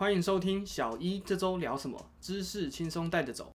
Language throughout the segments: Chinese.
欢迎收听小一这周聊什么，知识轻松带着走。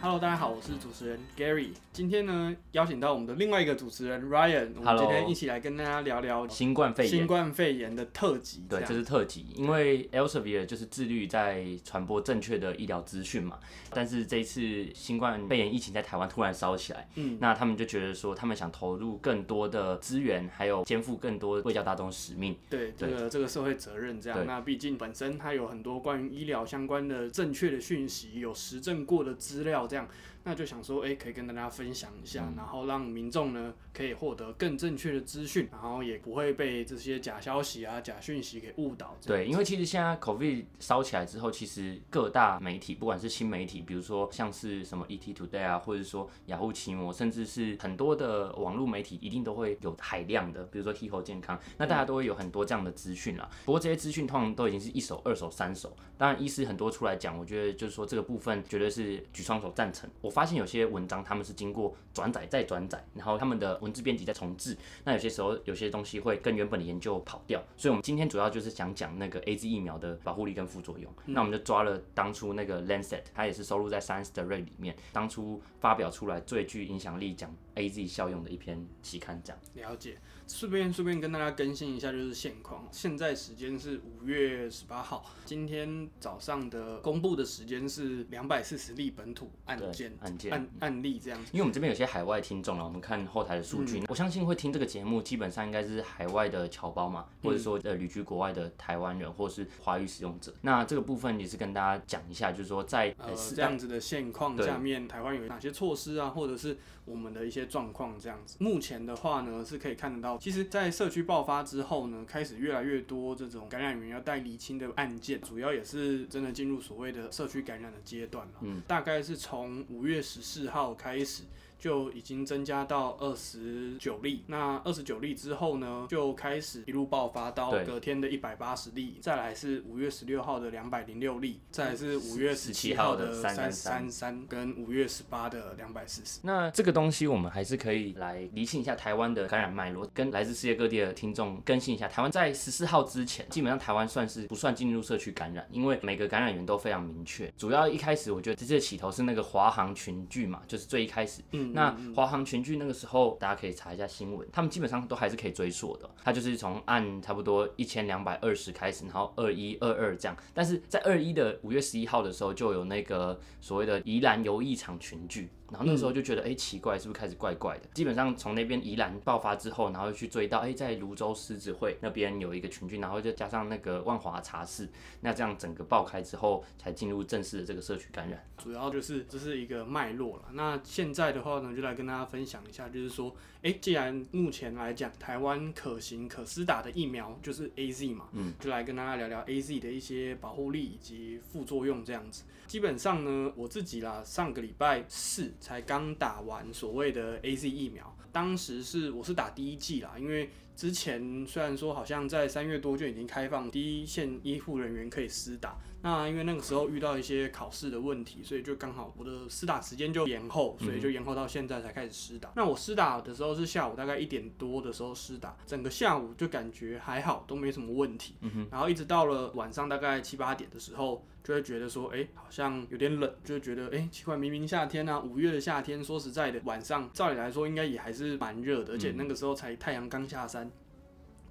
Hello，大家好，我是主持人 Gary。今天呢，邀请到我们的另外一个主持人 Ryan，我们今天一起来跟大家聊聊新冠肺炎，新冠肺炎的特辑。对，样这是特辑，因为 Elsevier 就是致力在传播正确的医疗资讯嘛。但是这一次新冠肺炎疫情在台湾突然烧起来，嗯，那他们就觉得说，他们想投入更多的资源，还有肩负更多为教大众使命。对这对个这个社会责任这样。那毕竟本身它有很多关于医疗相关的正确的讯息，有实证过的资料这样。那就想说，哎、可以跟大家分享一下，嗯然后让民众呢可以获得更正确的资讯，然后也不会被这些假消息啊、假讯息给误导。对，因为其实现在 COVID 烧起来之后，其实各大媒体，不管是新媒体，比如说像是什么 ET Today 啊，或者说雅虎奇摩，甚至是很多的网络媒体，一定都会有海量的，比如说 Hiho 健康，那大家都会有很多这样的资讯啦。不过这些资讯通常都已经是一手、二手、三手。当然，医师很多出来讲，我觉得就是说这个部分绝对是举双手赞成。我发现有些文章他们是经过转载再转载，然后他们的文字编辑再重置，那有些时候有些东西会跟原本的研究跑掉，所以我们今天主要就是想讲那个 A Z 疫苗的保护力跟副作用。那我们就抓了当初那个 Lancet，它也是收录在 Science Direct 里面，当初发表出来最具影响力讲 A Z 效用的一篇期刊，这样。了解。顺便顺便跟大家更新一下，就是现况。现在时间是五月十八号，今天早上的公布的时间是两百四十例本土案件案件案案例这样子。因为我们这边有些海外听众了，我们看后台的数据，我相信会听这个节目，基本上应该是海外的侨胞嘛，或者说呃旅居国外的台湾人，或是华语使用者。那这个部分也是跟大家讲一下，就是说在呃这样子的现况下面，台湾有哪些措施啊，或者是我们的一些状况这样子。目前的话呢，是可以看得到，其实，在社区爆发之后呢，开始越来越多这种感染源要带离清的案件，主要也是真的进入所谓的社区感染的阶段了。嗯，大概是从五月十四号开始。就已经增加到二十九例，那二十九例之后呢，就开始一路爆发到隔天的一百八十例，再来是五月十六号的两百零六例，再来是五月十七17号的三333三三，跟五月十八的两百四十。那这个东西我们还是可以来厘清一下台湾的感染脉络，跟来自世界各地的听众更新一下。台湾在十四号之前，基本上台湾算是不算进入社区感染，因为每个感染源都非常明确。主要一开始我觉得这次的起头是那个华航群聚嘛，就是最一开始。嗯，那华航群聚那个时候，大家可以查一下新闻，他们基本上都还是可以追溯的。他就是从按差不多一千两百二十开始，然后二一、二二这样。但是在二一的五月十一号的时候，就有那个所谓的宜兰游艺场群聚。然后那时候就觉得，哎、奇怪，是不是开始怪怪的？基本上从那边宜兰爆发之后，然后去追到，哎、在泸州狮子会那边有一个群聚，然后就加上那个万华茶室，那这样整个爆开之后，才进入正式的这个社区感染。主要就是这是一个脉络了。那现在的话呢，就来跟大家分享一下，就是说，诶，既然目前来讲，台湾可行可施打的疫苗就是 A Z 嘛，嗯，就来跟大家聊聊 A Z 的一些保护力以及副作用这样子。基本上呢，我自己啦，上个礼拜四才刚打完所谓的 A Z 疫苗，当时是我是打第一剂啦，因为之前虽然说好像在三月多就已经开放第一线医护人员可以施打，那因为那个时候遇到一些考试的问题，所以就刚好我的施打时间就延后，所以就延后到现在才开始施打。那我施打的时候是下午大概一点多的时候施打，整个下午就感觉还好，都没什么问题。然后一直到了晚上大概七八点的时候，就会觉得说，哎、好像有点冷，就会觉得，哎、奇怪，明明夏天啊，五月的夏天，说实在的，晚上照理来说应该也还是蛮热的，而且那个时候才太阳刚下山，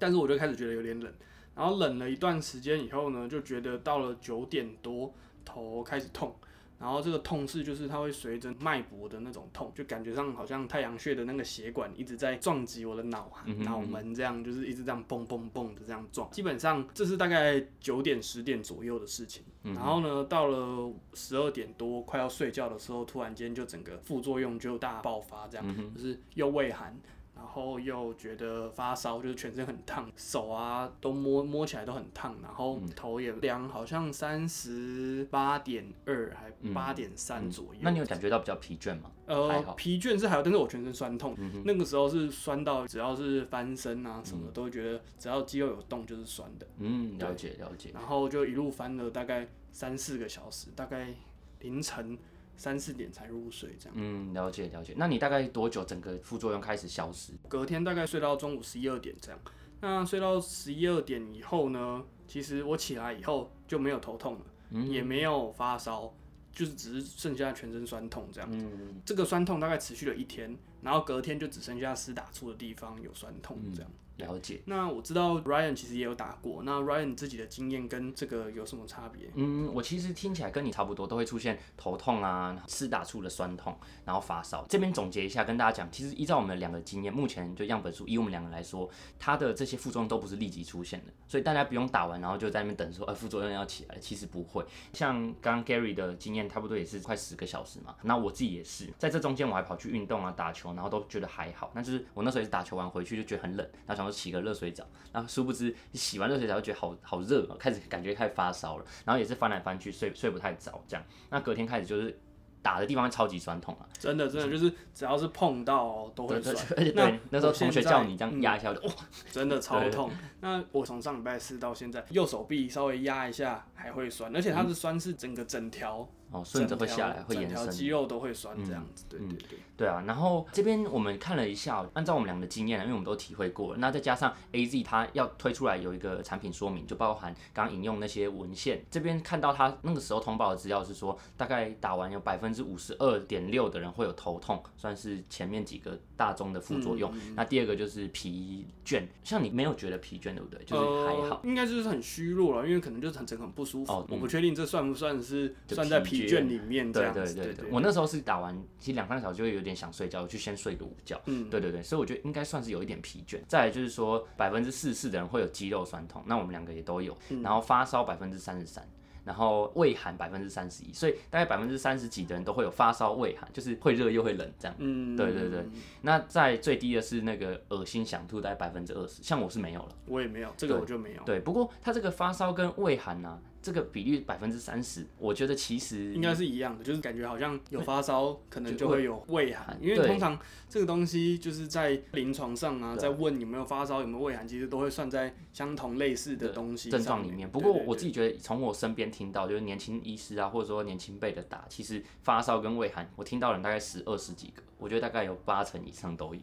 但是我就开始觉得有点冷，然后冷了一段时间以后呢，就觉得到了九点多头开始痛。然后这个痛是就是它会随着脉搏的那种痛，就感觉上好像太阳穴的那个血管一直在撞击我的脑脑门，这样就是一直这样蹦蹦蹦的这样撞。基本上这是大概九点十点左右的事情。嗯然后呢，到了十二点多快要睡觉的时候，突然间就整个副作用就大爆发，这样、嗯就是又畏寒。然后又觉得发烧，就是全身很烫，手啊都摸摸起来都很烫，然后嗯头也凉好像三十八点二还八点三左右。嗯那你有感觉到比较疲倦吗？呃疲倦是还有，但是我全身酸痛，嗯那个时候是酸到只要是翻身啊什么的，都会觉得只要肌肉有动就是酸的，嗯，了解了解。然后就一路翻了大概三四个小时，大概凌晨三四点才入睡这样。嗯，了解了解。那你大概多久整个副作用开始消失？隔天大概睡到中午十一二点这样。那睡到十一二点以后呢，其实我起来以后就没有头痛了，也没有发烧，就是只是剩下全身酸痛这样。嗯，这个酸痛大概持续了一天，然后隔天就只剩下施打处的地方有酸痛这样。了解。那我知道 Ryan 其实也有打过，那 Ryan 自己的经验跟这个有什么差别？嗯，我其实听起来跟你差不多，都会出现头痛啊、刺打处的酸痛，然后发烧。这边总结一下，跟大家讲，其实依照我们两个经验，目前就样本数以我们两个来说，它的这些副作用都不是立即出现的，所以大家不用打完然后就在那边等说，呃，副作用要起来，其实不会。像刚刚 Gary 的经验，差不多也是快十个小时嘛。那我自己也是，在这中间我还跑去运动啊、打球，然后都觉得还好。那就是我那时候也是打球完回去就觉得很冷，然后想说洗个热水澡。然后殊不知洗完热水澡就觉得好好热啊，开始感觉开始发烧了，然后也是翻来翻去睡睡不太着这样。那隔天开始就是打的地方超级酸痛啊，真的真的就是只要是碰到都会酸。而且对那时候同学叫你这样压一下，哇，真的超痛。那我从上礼拜四到现在，右手臂稍微压一下还会酸，而且它的酸是整个整条。哦，顺着会下来，会延伸，肌肉都会酸这样子，对对对，对啊。然后这边我们看了一下，按照我们俩的经验因为我们都体会过了，那再加上 A Z 它要推出来有一个产品说明，就包含刚刚引用那些文献，这边看到它那个时候通报的资料是说，大概打完有百分之五十二点六的人会有头痛，算是前面几个大宗的副作用。那第二个就是疲倦，像你没有觉得疲倦对不对？就是还好，应该就是很虚弱了，因为可能就是很整个很不舒服。哦，我不确定这算不算是算在疲。卷里面对对对对，我那时候是打完，其实两三个小时就会有点想睡觉，就先睡个午觉。嗯，对对对，所以我觉得应该算是有一点疲倦。再来就是说，百分之四十四的人会有肌肉酸痛，那我们两个也都有。然后发烧百分之三十三，然后胃寒百分之三十一，所以大概百分之三十几的人都会有发烧、胃寒，就是会热又会冷这样。嗯，对对对。那在最低的是那个恶心想吐，大概百分之二十，像我是没有了，我也没有，这个我就没有。对，不过他这个发烧跟胃寒呢？这个比率百分之三十，我觉得其实应该是一样的，就是感觉好像有发烧，可能就会有胃寒，因为通常这个东西就是在临床上啊，在问有没有发烧、有没有胃寒，其实都会算在相同类似的东西症状里面。不过我自己觉得，从我身边听到，就是年轻医师啊，或者说年轻辈的打，其实发烧跟胃寒，我听到人大概十二十几个，我觉得大概有八成以上都有。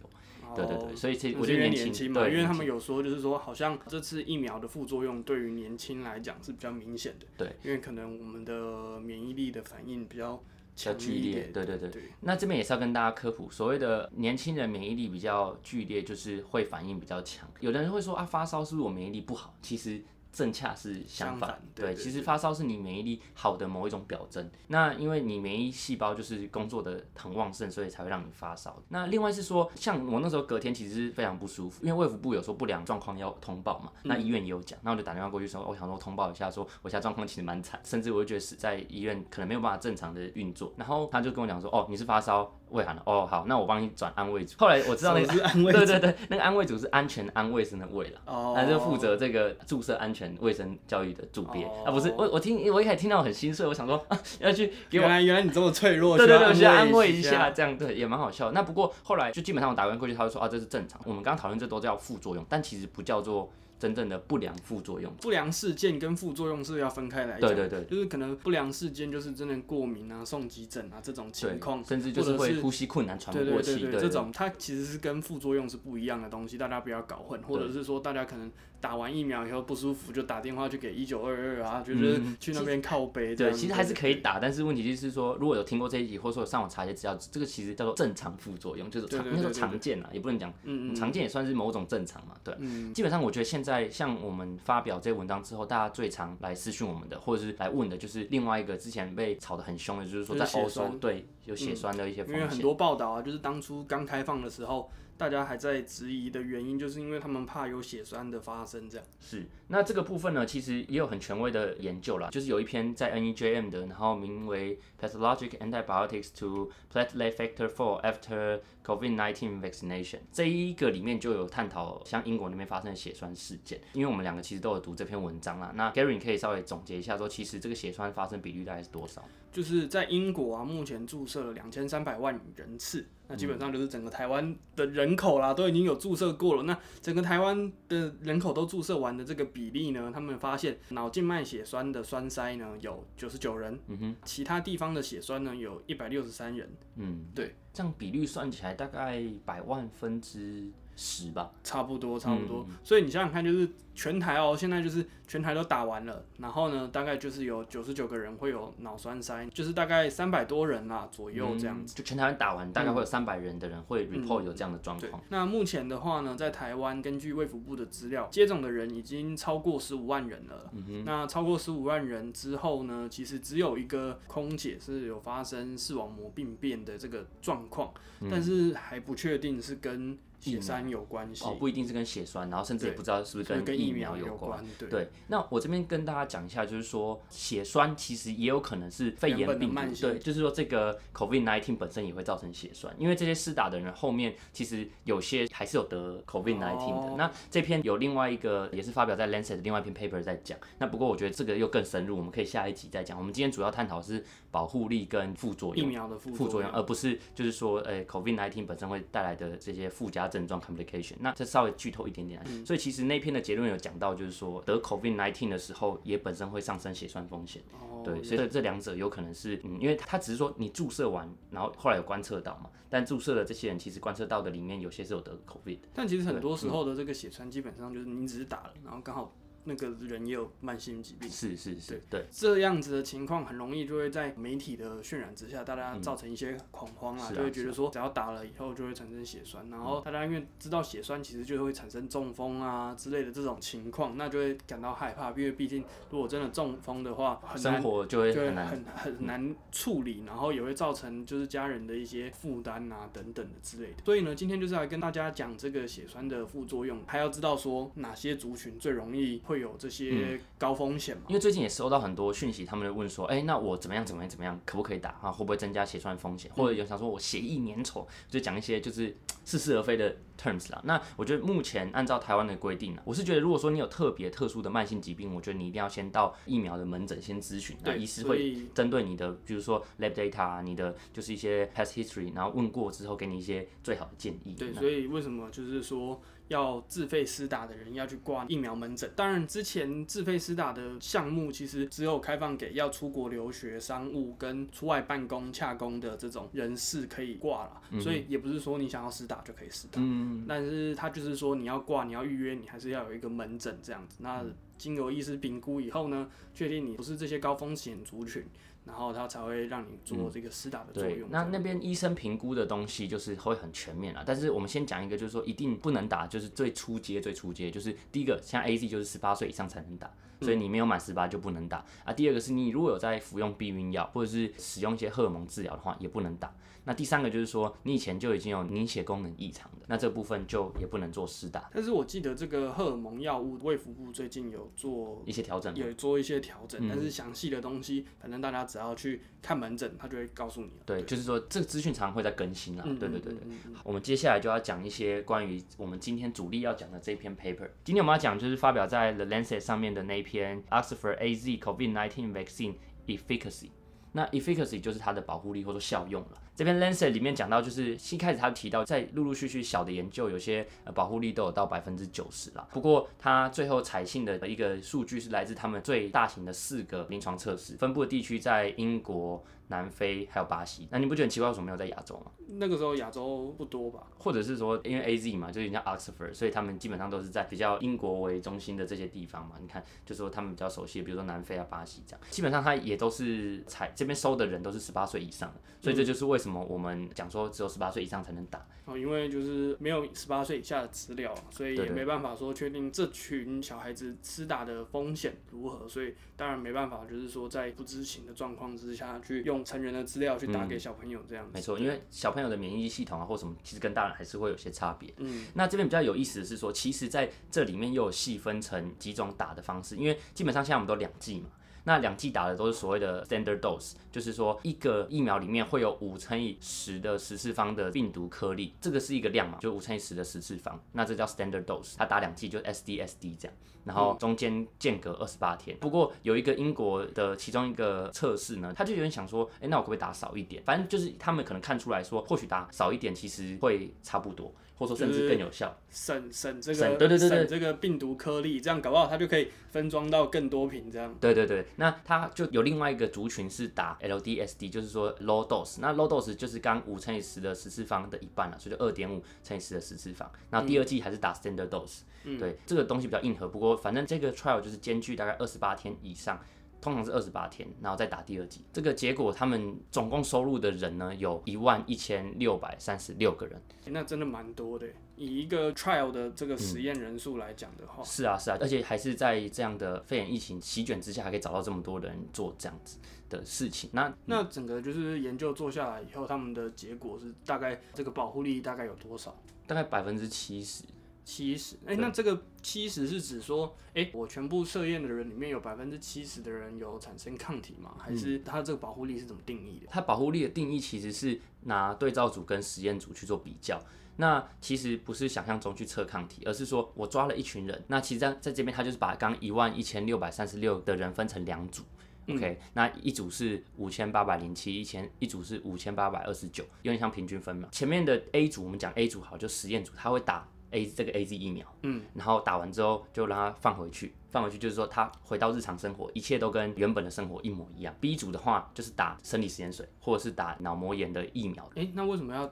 对对对，所以其实我觉得年轻嘛，因为他们有说，就是说好像这次疫苗的副作用对于年轻来讲是比较明显的。对，因为可能我们的免疫力的反应比较比较剧烈。对对对。那这边也是要跟大家科普，所谓的年轻人免疫力比较剧烈，就是会反应比较强。有的人会说啊，发烧是不是我免疫力不好？其实。正恰是相反，对，其实发烧是你免疫力好的某一种表征。那因为你免疫细胞就是工作的很旺盛，所以才会让你发烧。那另外是说，像我那时候隔天其实是非常不舒服，因为卫福部有说不良状况要通报嘛，那医院也有讲，那我就打电话过去说，我想说通报一下，说我现在状况其实蛮惨，甚至我就觉得是在医院可能没有办法正常的运作。然后他就跟我讲说，哦，你是发烧。胃寒了哦，好，那我帮你转安慰组。后来我知道那个是安慰对对对，那个安慰组是安全安卫生的卫了，哦，他就负责这个注射安全卫生教育的组别啊，不是我我听我一开始听到很心碎，我想说啊要去给我，原来原来你这么脆弱，对对对，需要安慰一下，这样对也蛮好笑。那不过后来就基本上我打完过去，他就说啊这是正常，我们刚刚讨论这都叫副作用，但其实不叫做。真正的不良副作用，不良事件跟副作用是要分开来讲。对对对，就是可能不良事件就是真的过敏啊、送急诊啊这种情况，甚至就是会呼吸困难、喘不过气，这种它其实是跟副作用是不一样的东西，大家不要搞混，或者是说大家可能。打完疫苗以后不舒服，就打电话去给一九二二啊，就是去那边靠背。对，其实还是可以打，但是问题就是说，如果有听过这一集，或者说上网查一些资料，这个其实叫做正常副作用，就是常那时候常见啊，也不能讲，常见也算是某种正常嘛。对，基本上我觉得现在像我们发表这些文章之后，大家最常来私讯我们的，或者是来问的，就是另外一个之前被炒得很凶的，就是说在欧洲对有血栓的一些风险。因为很多报道啊，就是当初刚开放的时候。大家还在质疑的原因，就是因为他们怕有血栓的发生，这样是。那这个部分呢，其实也有很权威的研究啦，就是有一篇在 NEJM 的，然后名为 Pathologic Antibiotics to Platelet Factor Four After COVID-19 Vaccination 这一个里面就有探讨像英国那边发生的血栓事件，因为我们两个其实都有读这篇文章啦。那 Gary 可以稍微总结一下，说其实这个血栓发生比率大概是多少？就是在英国啊，目前注射了两千三百万人次。那基本上就是整个台湾的人口啦，都已经有注射过了。那整个台湾的人口都注射完的这个比例呢，他们发现脑静脉血栓的栓塞呢有九十九人，嗯哼，其他地方的血栓呢有一百六十三人，嗯，对，这样比率算起来大概百万分之十吧。差不多差不多。嗯所以你想想看，就是全台哦，现在就是全台都打完了，然后呢，大概就是有九十九个人会有脑栓塞，就是大概三百多人啦左右这样子。嗯就全台湾打完，大概会有三百人的人会 report 有这样的状对况。，那目前的话呢，在台湾根据卫福部的资料，接种的人已经超过十五万人了。嗯那超过十五万人之后呢，其实只有一个空姐是有发生视网膜病变的这个状况，但是还不确定是跟血栓有关系，哦，不一定是跟血栓，然后甚至也不知道是不是跟疫苗有关。对，对，那我这边跟大家讲一下，就是说血栓其实也有可能是肺炎病毒对，就是说这个 COVID 1 9本身也会造成血栓，因为这些施打的人后面其实有些还是有得 COVID 1 9的。哦那这篇有另外一个也是发表在 Lancet 的另外一篇 paper 在讲，那不过我觉得这个又更深入，我们可以下一集再讲。我们今天主要探讨是保护力跟副作用。疫苗的副副作用，而不是就是说，呃，COVID 1 9本身会带来的这些附加症状 complication。那这稍微剧透一点点啊，嗯所以其实那篇的结论有讲到，就是说得 COVID 1 9的时候，也本身会上升血栓风险。哦对，所以这这两者有可能是，嗯，因为它只是说你注射完，然后后来有观测到嘛，但注射的这些人其实观测到的里面有些是有得 COVID。但其实很多时候的这个血栓，基本上就是你只是打了，然后刚好那个人也有慢性疾病。是是是，对，这样子的情况很容易就会在媒体的渲染之下，大家造成一些恐慌啊，就会觉得说只要打了以后就会产生血栓，然后大家因为知道血栓其实就会产生中风啊之类的这种情况，那就会感到害怕，因为毕竟如果真的中风的话，很难生活就会。很很难处理，然后也会造成就是家人的一些负担啊等等的之类的。所以呢，今天就是来跟大家讲这个血栓的副作用，还要知道说哪些族群最容易会有这些高风险嘛。因为最近也收到很多讯息，他们就问说，哎、那我怎么样怎么样怎么样，可不可以打啊？会不会增加血栓风险？或者有想说我血液粘稠，就讲一些就是似是而非的 terms 啦。那我觉得目前按照台湾的规定呢，我是觉得如果说你有特别特殊的慢性疾病，我觉得你一定要先到疫苗的门诊先咨询，那对，医师会针对你的，比如说 lab data 啊，你的就是一些 past history，然后问过之后给你一些最好的建议。对，所以为什么就是说要自费施打的人要去挂疫苗门诊？当然，之前自费施打的项目其实只有开放给要出国留学、商务跟出外办公、洽工的这种人士可以挂啦，所以也不是说你想要施打就可以施打。嗯，但是他就是说你要挂，你要预约，你还是要有一个门诊这样子。那经由医师评估以后呢，确定你不是这些高风险族群，然后他才会让你做这个施打的作对用。，那那边医生评估的东西就是会很全面啦。但是我们先讲一个，就是说一定不能打，就是最初阶、最初阶，就是第一个，像 A Z 就是十八岁以上才能打，所以你没有满十八就不能打啊。第二个是你如果有在服用避孕药或者是使用一些荷尔蒙治疗的话，也不能打。那第三个就是说，你以前就已经有凝血功能异常的，那这部分就也不能做施打但是我记得这个荷尔蒙药物，卫福部最近有做一些调整。有做一些调嗯整，但是详细的东西，反正大家只要去看门诊，他就会告诉你了。对，就是说这个资讯常常会在更新啦。嗯对对对对。我们接下来就要讲一些关于我们今天主力要讲的这篇 paper。今天我们要讲就是发表在 The Lancet 上面的那一篇 Oxford AZ COVID-19 Vaccine Efficacy。那 efficacy 就是它的保护力或者说效用了。这篇 Lancet 里面讲到，就是一开始他提到，在陆陆续续小的研究，有些呃保护力都有到百分之九十啦。不过他最后采信的一个数据是来自他们最大型的四个临床测试，分布的地区在英国、南非还有巴西。那你不觉得很奇怪，为什么没有在亚洲吗？那个时候亚洲不多吧？或者是说，因为 A Z 嘛，就是人家 Oxford，所以他们基本上都是在比较英国为中心的这些地方嘛。你看，就说他们比较熟悉，比如说南非啊、巴西这样，基本上他也都是采这边收的人都是十八岁以上的，所以这就是为什么我们讲说只有十八岁以上才能打。哦，因为就是没有十八岁以下的资料，所以也没办法说确定这群小孩子施打的风险如何，所以当然没办法，就是说在不知情的状况之下去用成人的资料去打给小朋友这样子。没错，因为小朋友的免疫系统啊或什么，其实跟大人还是会有些差别。嗯，那这边比较有意思的是说，其实在这里面又有细分成几种打的方式，因为基本上现在我们都两剂嘛。那两剂打的都是所谓的 standard dose，就是说一个疫苗里面会有五乘以十的十次方的病毒颗粒，这个是一个量嘛，就五乘以十的十次方，那这叫 standard dose。他打两剂就 SDSD 这样，然后中间间隔二十八天。不过有一个英国的其中一个测试呢，他就有点想说，哎，那我可不可以打少一点？反正就是他们可能看出来说，或许打少一点其实会差不多。或者说甚至更有效，省省这个省对对对省这个病毒颗粒，这样搞不好它就可以分装到更多瓶这样。对对对，那它就有另外一个族群是打 LDSD，就是说 low dose，那 low dose 就是刚五乘以十的十次方的一半了，所以就二点五乘以十的十次方。那第二季还是打 standard dose，对，这个东西比较硬核，不过反正这个 trial 就是间距大概二十八天以上。通常是二十八天，然后再打第二剂。这个结果，他们总共收入的人呢，有一万一千六百三十六个人。那真的蛮多的，以一个 trial 的这个实验人数来讲的话。是啊，是啊，而且还是在这样的肺炎疫情席卷之下，还可以找到这么多人做这样子的事情。那那整个就是研究做下来以后，他们的结果是大概这个保护力大概有多少？大概百分之七十。七十，哎，那这个七十是指说，哎，我全部测验的人里面有百分之七十的人有产生抗体吗？还是它这个保护力是怎么定义的？它保护力的定义其实是拿对照组跟实验组去做比较。那其实不是想象中去测抗体，而是说我抓了一群人，那其实在在这边他就是把刚一万一千六百三十六的人分成两组，OK，那一组是五千八百零七，一千一组是五千八百二十九，有点像平均分嘛。前面的 A 组我们讲 A 组好，就实验组他会打。A 这个 A Z 疫苗，嗯，然后打完之后就让它放回去，放回去就是说它回到日常生活，一切都跟原本的生活一模一样。B 组的话就是打生理实验水，或者是打脑膜炎的疫苗。哎，那为什么要？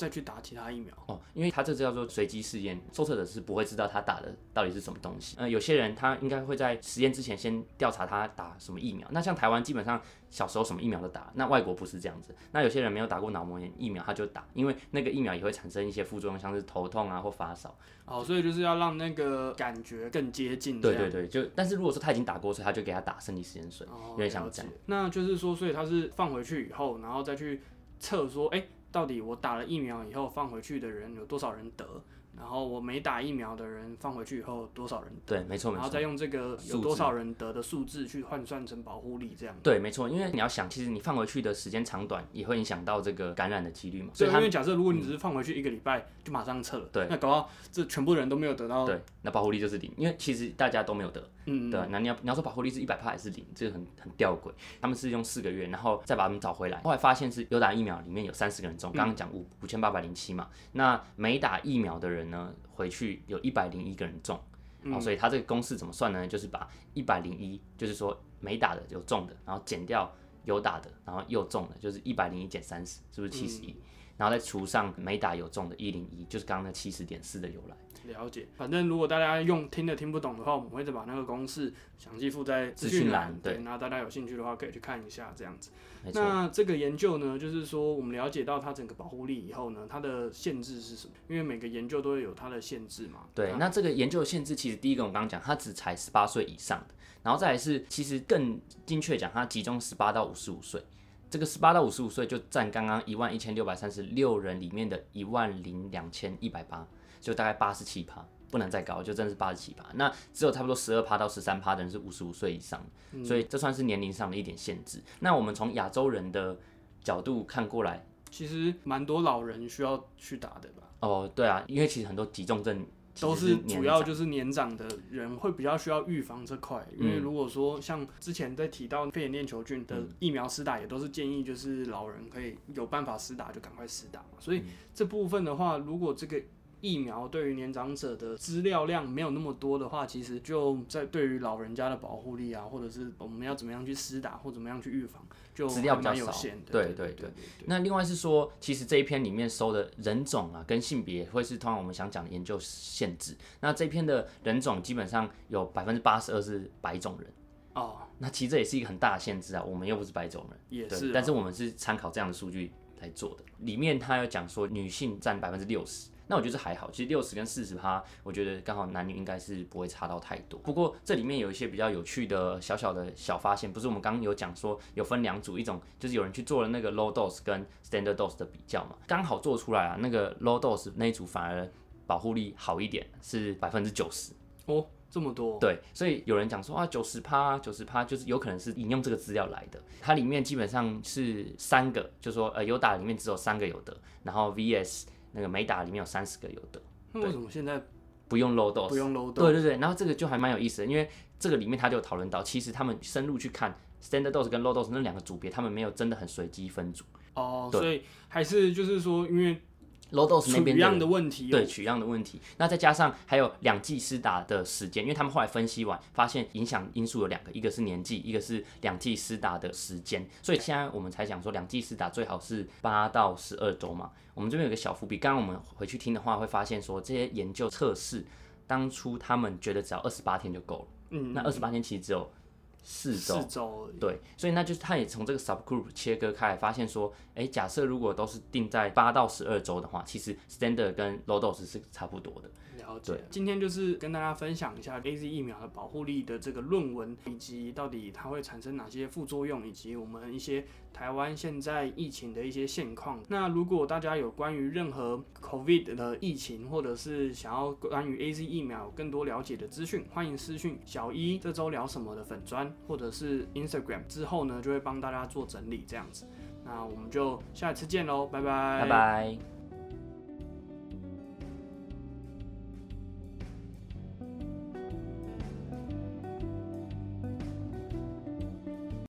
再去打其他疫苗哦，因为他这叫做随机试验，受测者是不会知道他打的到底是什么东西。呃，有些人他应该会在实验之前先调查他打什么疫苗。那像台湾基本上小时候什么疫苗都打，那外国不是这样子。那有些人没有打过脑膜炎疫苗，他就打，因为那个疫苗也会产生一些副作用，像是头痛啊或发烧。哦，所以就是要让那个感觉更接近。对对对，就但是如果说他已经打过，所以他就给他打生理实验水，有点像这样。那就是说，所以他是放回去以后，然后再去测说，哎。到底我打了疫苗以后放回去的人有多少人得？然后我没打疫苗的人放回去以后多少人？对，没错，没错。然后再用这个有多少人得的数字去换算成保护力，这样。对，没错，因为你要想，其实你放回去的时间长短也会影响到这个感染的几率嘛。所以，因为假设如果你只是放回去一个礼拜就马上测，对，那搞到这全部人都没有得到，对，那保护力就是零，因为其实大家都没有得。嗯，对，那你要你要说保护力是一百帕还是零，这个很很吊诡。他们是用四个月，然后再把他们找回来，后来发现是有打疫苗里面有三十个人中，刚刚讲五五千八百零七嘛，那没打疫苗的人呢，回去有一百零一个人中，然后所以他这个公式怎么算呢？就是把一百零一，就是说没打的有中的，然后减掉有打的，然后又中的，就是一百零一减三十，是不是七十一？然后再除上没打有中的一零一，就是刚刚那七十点四的由来。了解，反正如果大家用听的听不懂的话，我们会再把那个公式详细附在资讯栏。对，那大家有兴趣的话可以去看一下这样子。那这个研究呢，就是说我们了解到它整个保护力以后呢，它的限制是什么？因为每个研究都会有它的限制嘛。对，那这个研究的限制其实第一个我刚刚讲，它只才十八岁以上的，然后再来是其实更精确讲，它集中十八到五十五岁。这个十八到五十五岁就占刚刚一万一千六百三十六人里面的一万零两千一百八。就大概八十七趴，不能再高，就真的是八十七趴。那只有差不多十二趴到十三趴的人是五十五岁以上，所以这算是年龄上的一点限制。那我们从亚洲人的角度看过来，其实蛮多老人需要去打的吧？哦，对啊，因为其实很多急重症都是主要就是年长的人会比较需要预防这块。因为如果说像之前在提到肺炎链球菌的疫苗施打，也都是建议就是老人可以有办法施打就赶快施打嘛。所以这部分的话，如果这个疫苗对于年长者的资料量没有那么多的话，其实就在对于老人家的保护力啊，或者是我们要怎么样去施打或怎么样去预防，就资料比较少。对对对。那另外是说，其实这一篇里面收的人种啊跟性别会是通常我们想讲的研究限制。那这篇的人种基本上有百分之八十二是白种人。哦。那其实这也是一个很大的限制啊，我们又不是白种人。也是。但是我们是参考这样的数据来做的。里面他有讲说，女性占百分之六十。那我觉得还好，其实六十跟四十趴，我觉得刚好男女应该是不会差到太多。不过这里面有一些比较有趣的小小的小发现，不是我们刚刚有讲说有分两组，一种就是有人去做了那个 low dose 跟 standard dose 的比较嘛，刚好做出来啊，那个 low dose 那一组反而保护力好一点，是百分之九十。哦，这么多，对，所以有人讲说啊，九十趴，九十趴，就是有可能是引用这个资料来的。它里面基本上是三个，就说呃，有打里面只有三个有的，然后 VS 那个没打里面有三十个有的，那为什么现在不用 low dose？不用 low dose？对对对，然后这个就还蛮有意思的，因为这个里面他就有讨论到，其实他们深入去看 standard dose 跟 low dose 那两个组别，他们没有真的很随机分组。哦，所以还是就是说，因为 low dose 那边取样的的问题，对，取样的问题，那再加上还有两剂施打的时间，因为他们后来分析完，发现影响因素有两个，一个是年纪，一个是两剂施打的时间，所以现在我们才讲说两剂施打最好是八到十二周嘛。我们这边有个小伏笔，刚刚我们回去听的话，会发现说这些研究测试，当初他们觉得只要二十八天就够了，嗯，那二十八天其实只有四周对，所以那就是他也从这个 subgroup 切割开来，发现说，哎、假设如果都是定在八到十二周的话，其实 standard 跟 low dose 是差不多的。了解。今天就是跟大家分享一下 A Z 疫苗的保护力的这个论文，以及到底它会产生哪些副作用，以及我们一些台湾现在疫情的一些现况。那如果大家有关于任何 COVID 的疫情，或者是想要关于 A Z 疫苗更多了解的资讯，欢迎私讯小一这周聊什么的粉砖，或者是 Instagram，之后呢就会帮大家做整理这样子。那我们就下一次见喽，拜拜，拜拜。